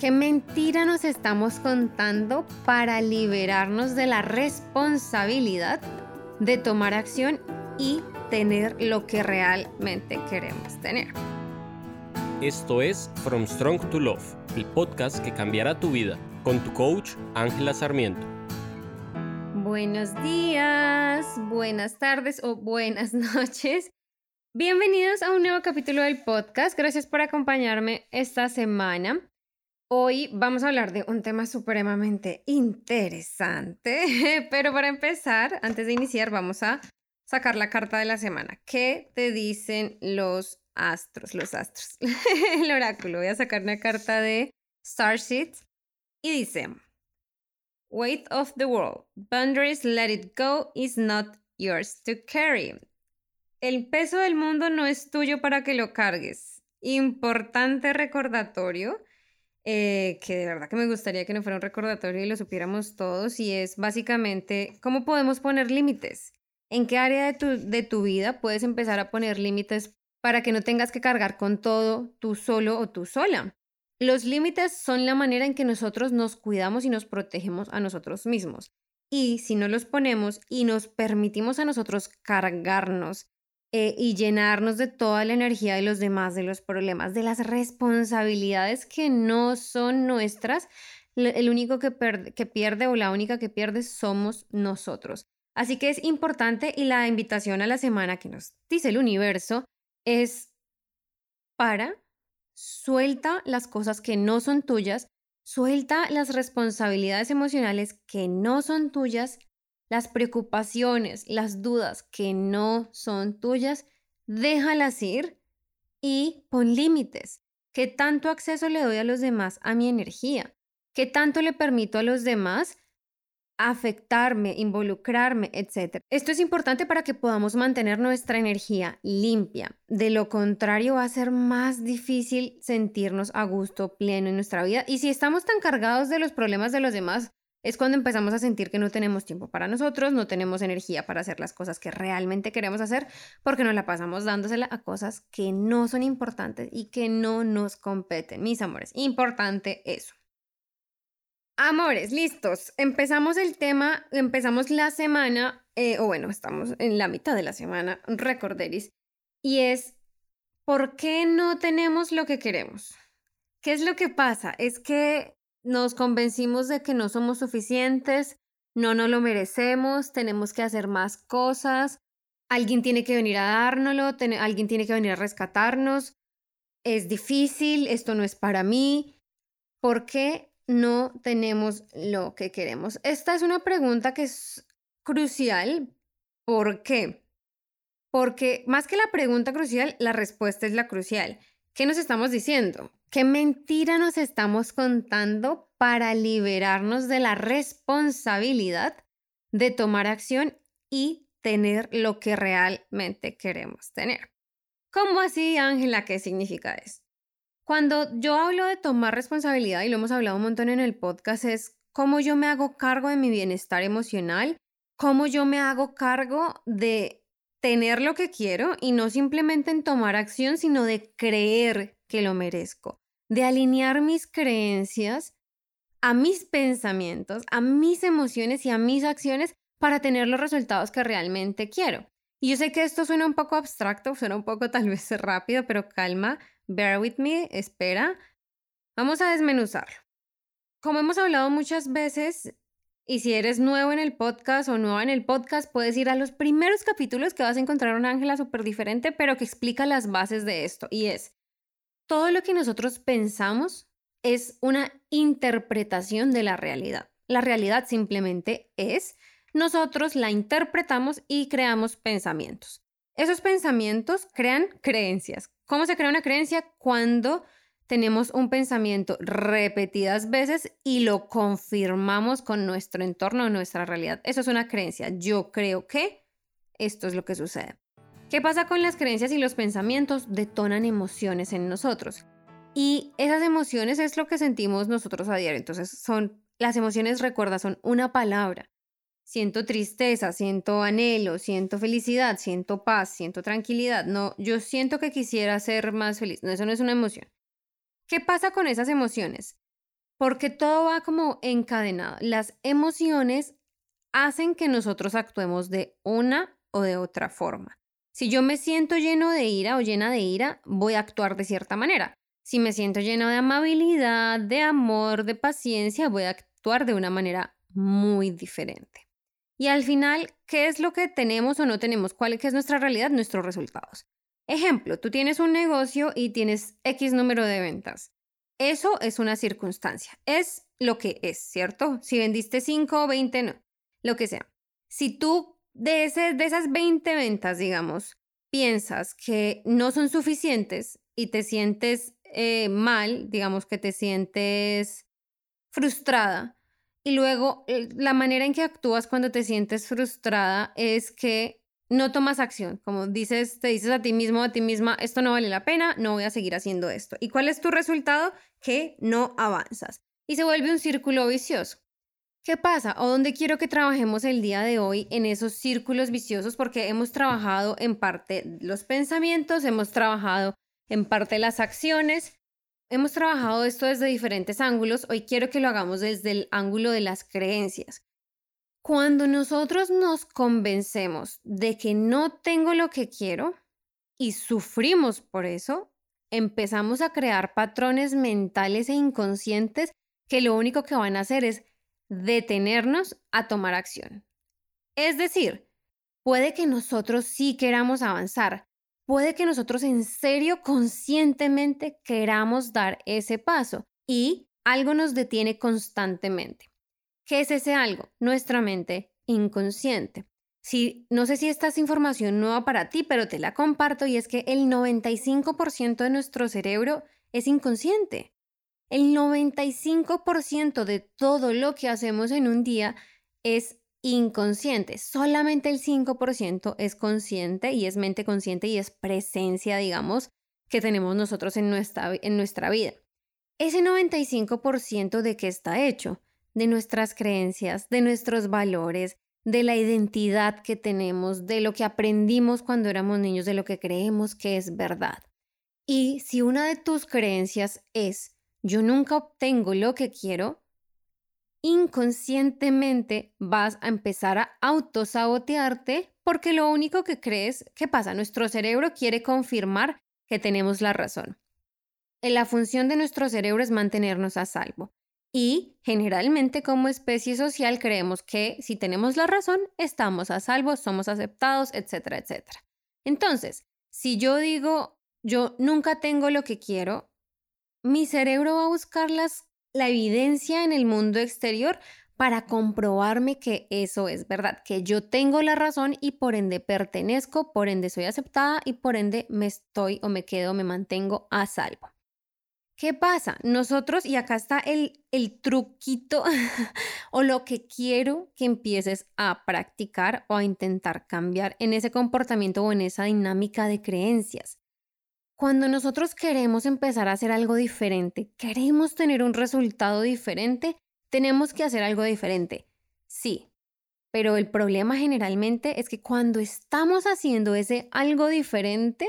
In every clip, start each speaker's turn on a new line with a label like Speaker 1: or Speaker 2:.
Speaker 1: ¿Qué mentira nos estamos contando para liberarnos de la responsabilidad de tomar acción y tener lo que realmente queremos tener?
Speaker 2: Esto es From Strong to Love, el podcast que cambiará tu vida, con tu coach Ángela Sarmiento.
Speaker 1: Buenos días, buenas tardes o buenas noches. Bienvenidos a un nuevo capítulo del podcast. Gracias por acompañarme esta semana. Hoy vamos a hablar de un tema supremamente interesante, pero para empezar, antes de iniciar, vamos a sacar la carta de la semana. ¿Qué te dicen los astros? Los astros. El oráculo. Voy a sacar una carta de Starseed y dice: Weight of the world. Boundaries, let it go, is not yours to carry. El peso del mundo no es tuyo para que lo cargues. Importante recordatorio, eh, que de verdad que me gustaría que no fuera un recordatorio y lo supiéramos todos, y es básicamente cómo podemos poner límites. ¿En qué área de tu, de tu vida puedes empezar a poner límites para que no tengas que cargar con todo tú solo o tú sola? Los límites son la manera en que nosotros nos cuidamos y nos protegemos a nosotros mismos. Y si no los ponemos y nos permitimos a nosotros cargarnos eh, y llenarnos de toda la energía de los demás, de los problemas, de las responsabilidades que no son nuestras, el único que, que pierde o la única que pierde somos nosotros. Así que es importante y la invitación a la semana que nos dice el universo es para, suelta las cosas que no son tuyas, suelta las responsabilidades emocionales que no son tuyas las preocupaciones, las dudas que no son tuyas, déjalas ir y pon límites. ¿Qué tanto acceso le doy a los demás a mi energía? ¿Qué tanto le permito a los demás afectarme, involucrarme, etcétera? Esto es importante para que podamos mantener nuestra energía limpia. De lo contrario, va a ser más difícil sentirnos a gusto, pleno en nuestra vida. Y si estamos tan cargados de los problemas de los demás, es cuando empezamos a sentir que no tenemos tiempo para nosotros, no tenemos energía para hacer las cosas que realmente queremos hacer, porque nos la pasamos dándosela a cosas que no son importantes y que no nos competen. Mis amores, importante eso. Amores, listos. Empezamos el tema, empezamos la semana, eh, o bueno, estamos en la mitad de la semana, recorderis, y es, ¿por qué no tenemos lo que queremos? ¿Qué es lo que pasa? Es que nos convencimos de que no somos suficientes, no nos lo merecemos, tenemos que hacer más cosas, alguien tiene que venir a dárnoslo, alguien tiene que venir a rescatarnos, es difícil, esto no es para mí, ¿por qué no tenemos lo que queremos? Esta es una pregunta que es crucial. ¿Por qué? Porque más que la pregunta crucial, la respuesta es la crucial. ¿Qué nos estamos diciendo? ¿Qué mentira nos estamos contando para liberarnos de la responsabilidad de tomar acción y tener lo que realmente queremos tener? ¿Cómo así, Ángela? ¿Qué significa esto? Cuando yo hablo de tomar responsabilidad, y lo hemos hablado un montón en el podcast, es cómo yo me hago cargo de mi bienestar emocional, cómo yo me hago cargo de tener lo que quiero y no simplemente en tomar acción, sino de creer que lo merezco de alinear mis creencias a mis pensamientos, a mis emociones y a mis acciones para tener los resultados que realmente quiero. Y yo sé que esto suena un poco abstracto, suena un poco tal vez rápido, pero calma, bear with me, espera. Vamos a desmenuzarlo. Como hemos hablado muchas veces, y si eres nuevo en el podcast o nueva en el podcast, puedes ir a los primeros capítulos que vas a encontrar una Ángela súper diferente, pero que explica las bases de esto. Y es, todo lo que nosotros pensamos es una interpretación de la realidad. La realidad simplemente es, nosotros la interpretamos y creamos pensamientos. Esos pensamientos crean creencias. ¿Cómo se crea una creencia? Cuando tenemos un pensamiento repetidas veces y lo confirmamos con nuestro entorno, nuestra realidad. Eso es una creencia. Yo creo que esto es lo que sucede. ¿Qué pasa con las creencias y los pensamientos? Detonan emociones en nosotros. Y esas emociones es lo que sentimos nosotros a diario. Entonces, son las emociones, recuerda, son una palabra. Siento tristeza, siento anhelo, siento felicidad, siento paz, siento tranquilidad. No, yo siento que quisiera ser más feliz. No, eso no es una emoción. ¿Qué pasa con esas emociones? porque todo va como encadenado. Las emociones hacen que nosotros actuemos de una o de otra forma. Si yo me siento lleno de ira o llena de ira, voy a actuar de cierta manera. Si me siento lleno de amabilidad, de amor, de paciencia, voy a actuar de una manera muy diferente. Y al final, ¿qué es lo que tenemos o no tenemos? ¿Cuál es nuestra realidad? Nuestros resultados. Ejemplo, tú tienes un negocio y tienes X número de ventas. Eso es una circunstancia. Es lo que es, ¿cierto? Si vendiste 5 o 20, no. Lo que sea. Si tú de, esas 20 ventas, digamos, piensas que no son suficientes y te sientes eh, mal, digamos que te sientes frustrada, y luego eh, la manera en que actúas cuando te sientes frustrada es que no tomas acción, como dices, te dices a ti mismo, a ti misma, esto no vale la pena, no voy a seguir haciendo esto. ¿Y cuál es tu resultado? Que no avanzas. Y se vuelve un círculo vicioso. ¿Qué pasa? ¿O dónde quiero que trabajemos el día de hoy en esos círculos viciosos? Porque hemos trabajado en parte los pensamientos, hemos trabajado en parte las acciones, hemos trabajado esto desde diferentes ángulos. Hoy quiero que lo hagamos desde el ángulo de las creencias. Cuando nosotros nos convencemos de que no tengo lo que quiero y sufrimos por eso, empezamos a crear patrones mentales e inconscientes que lo único que van a hacer es detenernos a tomar acción. Es decir, puede que nosotros sí queramos avanzar, puede que nosotros en serio conscientemente queramos dar ese paso y algo nos detiene constantemente. ¿Qué es ese algo? Nuestra mente inconsciente. Si, no sé si esta es información nueva para ti, pero te la comparto y es que el 95% de nuestro cerebro es inconsciente. El 95% de todo lo que hacemos en un día es inconsciente. Solamente el 5% es consciente y es mente consciente y es presencia, digamos, que tenemos nosotros en nuestra, en nuestra vida. Ese 95% de qué está hecho? De nuestras creencias, de nuestros valores, de la identidad que tenemos, de lo que aprendimos cuando éramos niños, de lo que creemos que es verdad. Y si una de tus creencias es yo nunca obtengo lo que quiero, inconscientemente vas a empezar a autosabotearte porque lo único que crees, ¿qué pasa? Nuestro cerebro quiere confirmar que tenemos la razón. La función de nuestro cerebro es mantenernos a salvo. Y generalmente como especie social creemos que si tenemos la razón, estamos a salvo, somos aceptados, etcétera, etcétera. Entonces, si yo digo, yo nunca tengo lo que quiero, mi cerebro va a buscar la evidencia en el mundo exterior para comprobarme que eso es verdad, que yo tengo la razón y por ende pertenezco, por ende soy aceptada y por ende me estoy o me quedo, me mantengo a salvo. ¿Qué pasa? Nosotros, y acá está el, el truquito o lo que quiero que empieces a practicar o a intentar cambiar en ese comportamiento o en esa dinámica de creencias. Cuando nosotros queremos empezar a hacer algo diferente, queremos tener un resultado diferente, tenemos que hacer algo diferente. Sí, pero el problema generalmente es que cuando estamos haciendo ese algo diferente,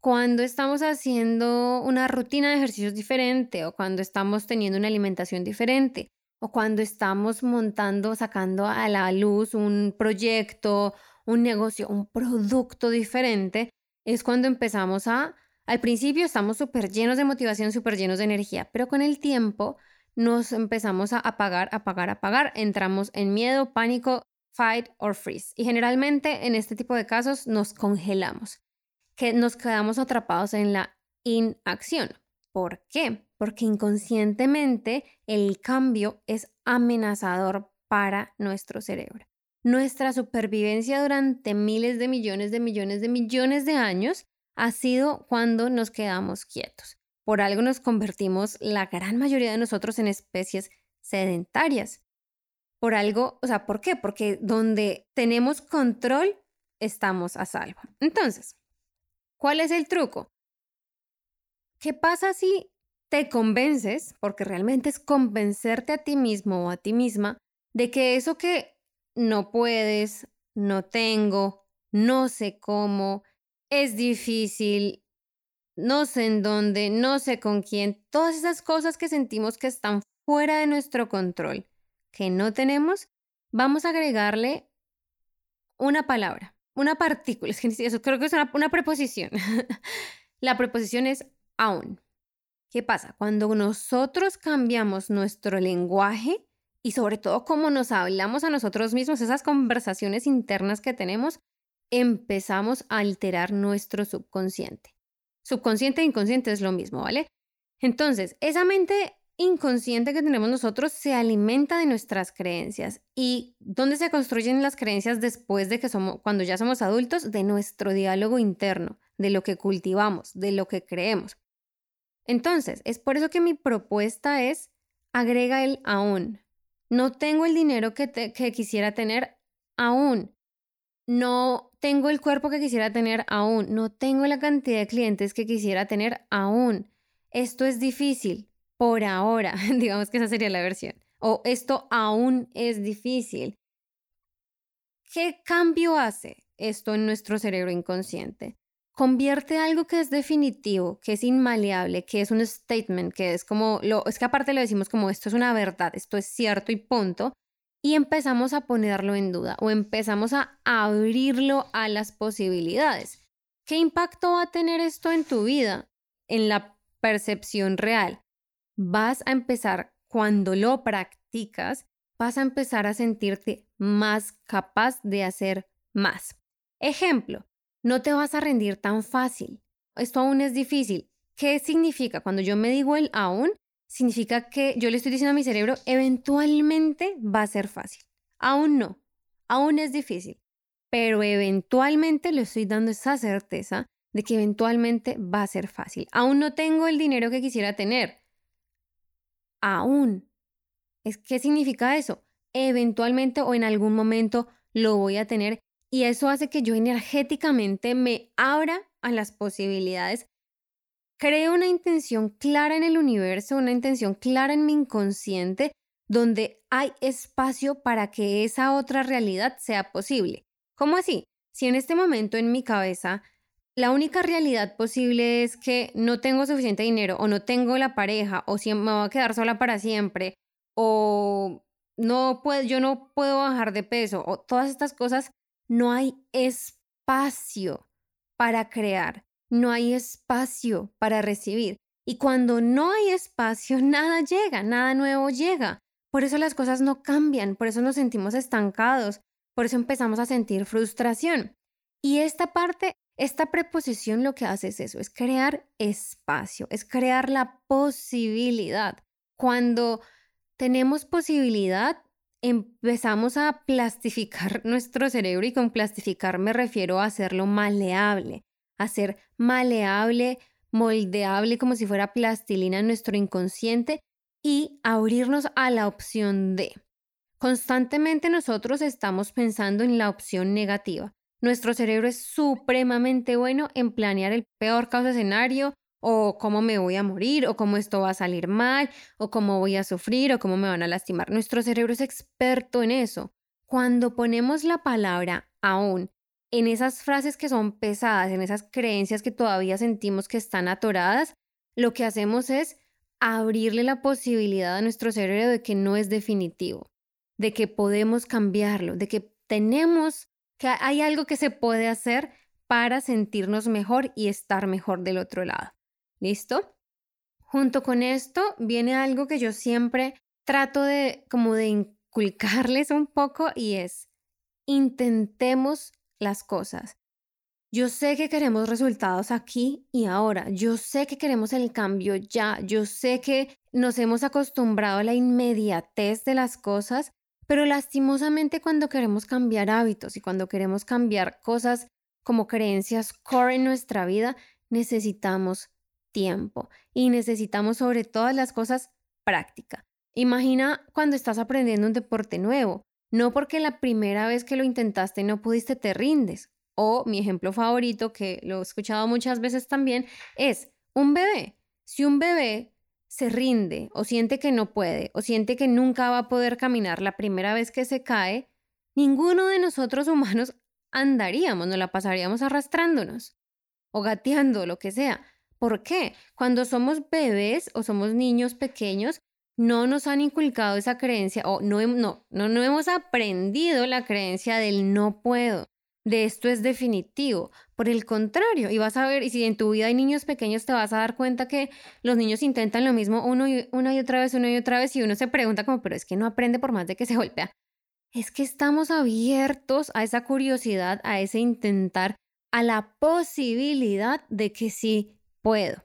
Speaker 1: cuando estamos haciendo una rutina de ejercicios diferente o cuando estamos teniendo una alimentación diferente o cuando estamos montando, sacando a la luz un proyecto, un negocio, un producto diferente, es cuando empezamos a al principio estamos súper llenos de motivación, súper llenos de energía, pero con el tiempo nos empezamos a apagar, apagar, apagar. Entramos en miedo, pánico, fight or freeze. Y generalmente en este tipo de casos nos congelamos, que nos quedamos atrapados en la inacción. ¿Por qué? Porque inconscientemente el cambio es amenazador para nuestro cerebro. Nuestra supervivencia durante miles de millones de millones de millones de años ha sido cuando nos quedamos quietos. Por algo nos convertimos la gran mayoría de nosotros en especies sedentarias. Por algo, o sea, ¿por qué? Porque donde tenemos control, estamos a salvo. Entonces, ¿cuál es el truco? ¿Qué pasa si te convences, porque realmente es convencerte a ti mismo o a ti misma, de que eso que no puedes, no tengo, no sé cómo, es difícil, no sé en dónde, no sé con quién, todas esas cosas que sentimos que están fuera de nuestro control, que no tenemos, vamos a agregarle una palabra, una partícula. Es que eso creo que es una, una preposición. La preposición es aún. ¿Qué pasa? Cuando nosotros cambiamos nuestro lenguaje y sobre todo cómo nos hablamos a nosotros mismos, esas conversaciones internas que tenemos, empezamos a alterar nuestro subconsciente. Subconsciente e inconsciente es lo mismo, ¿vale? Entonces, esa mente inconsciente que tenemos nosotros se alimenta de nuestras creencias. ¿Y dónde se construyen las creencias después de que somos, cuando ya somos adultos? De nuestro diálogo interno, de lo que cultivamos, de lo que creemos. Entonces, es por eso que mi propuesta es, agrega el aún. No tengo el dinero que, que quisiera tener aún. No tengo el cuerpo que quisiera tener aún. No tengo la cantidad de clientes que quisiera tener aún. Esto es difícil por ahora. Digamos que esa sería la versión. O esto aún es difícil. ¿Qué cambio hace esto en nuestro cerebro inconsciente? convierte algo que es definitivo, que es inmaleable, que es un statement, que es como, lo, es que aparte lo decimos como esto es una verdad, esto es cierto y punto, y empezamos a ponerlo en duda o empezamos a abrirlo a las posibilidades. ¿Qué impacto va a tener esto en tu vida, en la percepción real? Vas a empezar, cuando lo practicas, vas a empezar a sentirte más capaz de hacer más. Ejemplo, no te vas a rendir tan fácil. Esto aún es difícil. ¿Qué significa? Cuando yo me digo el aún, significa que yo le estoy diciendo a mi cerebro, eventualmente va a ser fácil. Aún no, aún es difícil, pero eventualmente le estoy dando esa certeza de que eventualmente va a ser fácil. Aún no tengo el dinero que quisiera tener. Aún. ¿Qué significa eso? Eventualmente o en algún momento lo voy a tener y eso hace que yo energéticamente me abra a las posibilidades. Creo una intención clara en el universo, una intención clara en mi inconsciente, donde hay espacio para que esa otra realidad sea posible. ¿Cómo así? Si en este momento en mi cabeza la única realidad posible es que no tengo suficiente dinero o no tengo la pareja o si me voy a quedar sola para siempre o no puedo, yo no puedo bajar de peso o todas estas cosas, no hay espacio para crear, no hay espacio para recibir. Y cuando no hay espacio, nada llega, nada nuevo llega. Por eso las cosas no cambian, por eso nos sentimos estancados, por eso empezamos a sentir frustración. Y esta parte, esta preposición lo que hace es eso, es crear espacio, es crear la posibilidad. Cuando tenemos posibilidad, empezamos a plastificar nuestro cerebro y con plastificar me refiero a hacerlo maleable, hacer maleable, moldeable como si fuera plastilina en nuestro inconsciente y abrirnos a la opción D. Constantemente nosotros estamos pensando en la opción negativa. Nuestro cerebro es supremamente bueno en planear el peor caso escenario o cómo me voy a morir, o cómo esto va a salir mal, o cómo voy a sufrir, o cómo me van a lastimar. Nuestro cerebro es experto en eso. Cuando ponemos la palabra aún en esas frases que son pesadas, en esas creencias que todavía sentimos que están atoradas, lo que hacemos es abrirle la posibilidad a nuestro cerebro de que no es definitivo, de que podemos cambiarlo, de que tenemos, que hay algo que se puede hacer para sentirnos mejor y estar mejor del otro lado. ¿Listo? Junto con esto viene algo que yo siempre trato de como de inculcarles un poco y es intentemos las cosas. Yo sé que queremos resultados aquí y ahora. Yo sé que queremos el cambio ya. Yo sé que nos hemos acostumbrado a la inmediatez de las cosas, pero lastimosamente cuando queremos cambiar hábitos y cuando queremos cambiar cosas como creencias core en nuestra vida, necesitamos tiempo y necesitamos sobre todas las cosas práctica. Imagina cuando estás aprendiendo un deporte nuevo. No porque la primera vez que lo intentaste no pudiste te rindes. O mi ejemplo favorito, que lo he escuchado muchas veces también, es un bebé. Si un bebé se rinde o siente que no puede o siente que nunca va a poder caminar la primera vez que se cae, ninguno de nosotros humanos andaríamos, no la pasaríamos arrastrándonos o gateando, lo que sea. ¿Por qué? Cuando somos bebés o somos niños pequeños, no nos han inculcado esa creencia o no, no, no, no hemos aprendido la creencia del no puedo, de esto es definitivo. Por el contrario, y vas a ver, y si en tu vida hay niños pequeños, te vas a dar cuenta que los niños intentan lo mismo uno y, una y otra vez, una y otra vez, y uno se pregunta como, pero es que no aprende por más de que se golpea. Es que estamos abiertos a esa curiosidad, a ese intentar, a la posibilidad de que sí puedo.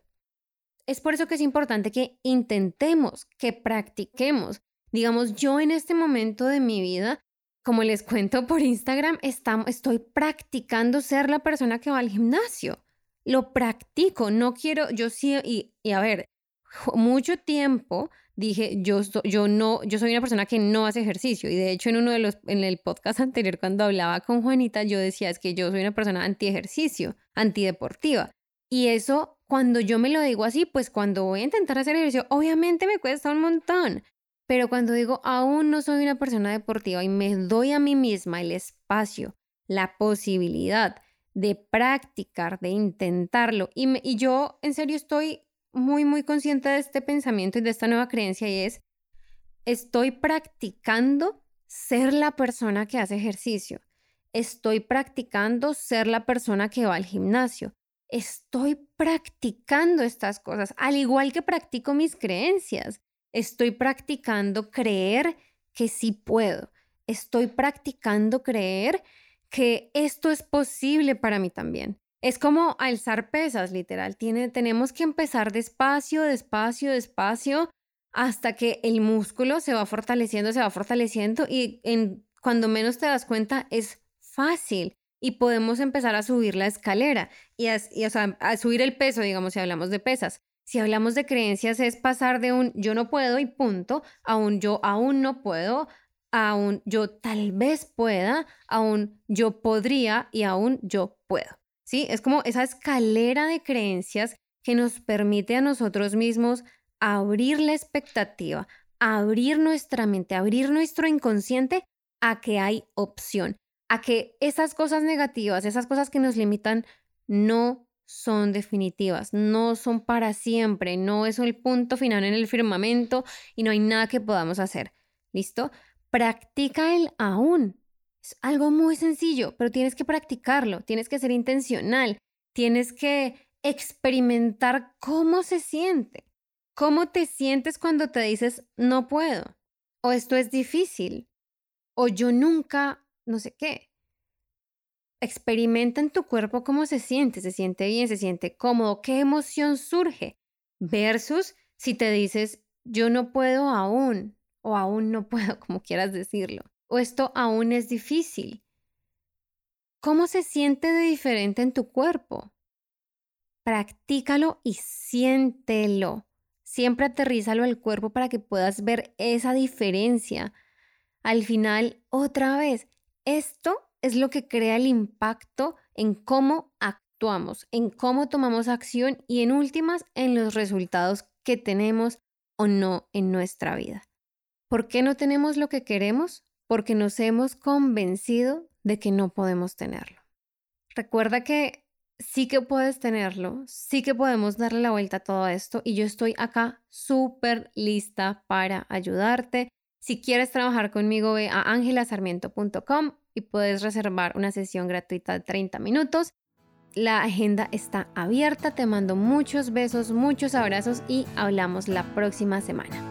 Speaker 1: Es por eso que es importante que intentemos, que practiquemos. Digamos, yo en este momento de mi vida, como les cuento por Instagram, estoy practicando ser la persona que va al gimnasio. Lo practico, no quiero, yo sí, y, y a ver, mucho tiempo dije, yo, yo no, yo soy una persona que no hace ejercicio. Y de hecho, en uno de los, en el podcast anterior, cuando hablaba con Juanita, yo decía, es que yo soy una persona anti ejercicio, antideportiva. Y eso cuando yo me lo digo así, pues cuando voy a intentar hacer ejercicio, obviamente me cuesta un montón. Pero cuando digo, aún no soy una persona deportiva y me doy a mí misma el espacio, la posibilidad de practicar, de intentarlo, y, yo en serio estoy muy, muy consciente de este pensamiento y de esta nueva creencia y es, estoy practicando ser la persona que hace ejercicio. Estoy practicando ser la persona que va al gimnasio estoy practicando estas cosas, al igual que practico mis creencias. Estoy practicando creer que sí puedo. Estoy practicando creer que esto es posible para mí también. Es como alzar pesas, literal. Tenemos que empezar despacio, despacio, despacio, hasta que el músculo se va fortaleciendo, se va fortaleciendo y cuando menos te das cuenta es fácil y podemos empezar a subir la escalera y, a subir el peso, digamos, si hablamos de pesas. Si hablamos de creencias es pasar de un yo no puedo y punto a un yo aún no puedo, a un yo tal vez pueda, a un yo podría y a un yo puedo. ¿Sí? Es como esa escalera de creencias que nos permite a nosotros mismos abrir la expectativa, abrir nuestra mente, abrir nuestro inconsciente a que hay opción, a que esas cosas negativas, esas cosas que nos limitan, no son definitivas, no son para siempre, no es el punto final en el firmamento y no hay nada que podamos hacer. ¿Listo? Practica el aún. Es algo muy sencillo, pero tienes que practicarlo, tienes que ser intencional, tienes que experimentar cómo se siente, cómo te sientes cuando te dices no puedo, o esto es difícil, o yo nunca no sé qué. Experimenta en tu cuerpo cómo se siente, se siente bien, se siente cómodo, qué emoción surge, versus si te dices, yo no puedo aún, o aún no puedo, como quieras decirlo, o esto aún es difícil. ¿Cómo se siente de diferente en tu cuerpo? Practícalo y siéntelo. Siempre aterrízalo al cuerpo para que puedas ver esa diferencia. Al final, otra vez, esto es lo que crea el impacto en cómo actuamos, en cómo tomamos acción y en últimas en los resultados que tenemos o no en nuestra vida. ¿Por qué no tenemos lo que queremos? Porque nos hemos convencido de que no podemos tenerlo. Recuerda que sí que puedes tenerlo, sí que podemos darle la vuelta a todo esto y yo estoy acá súper lista para ayudarte. Si quieres trabajar conmigo, ve a angelasarmiento.com y puedes reservar una sesión gratuita de 30 minutos. La agenda está abierta, te mando muchos besos, muchos abrazos y hablamos la próxima semana.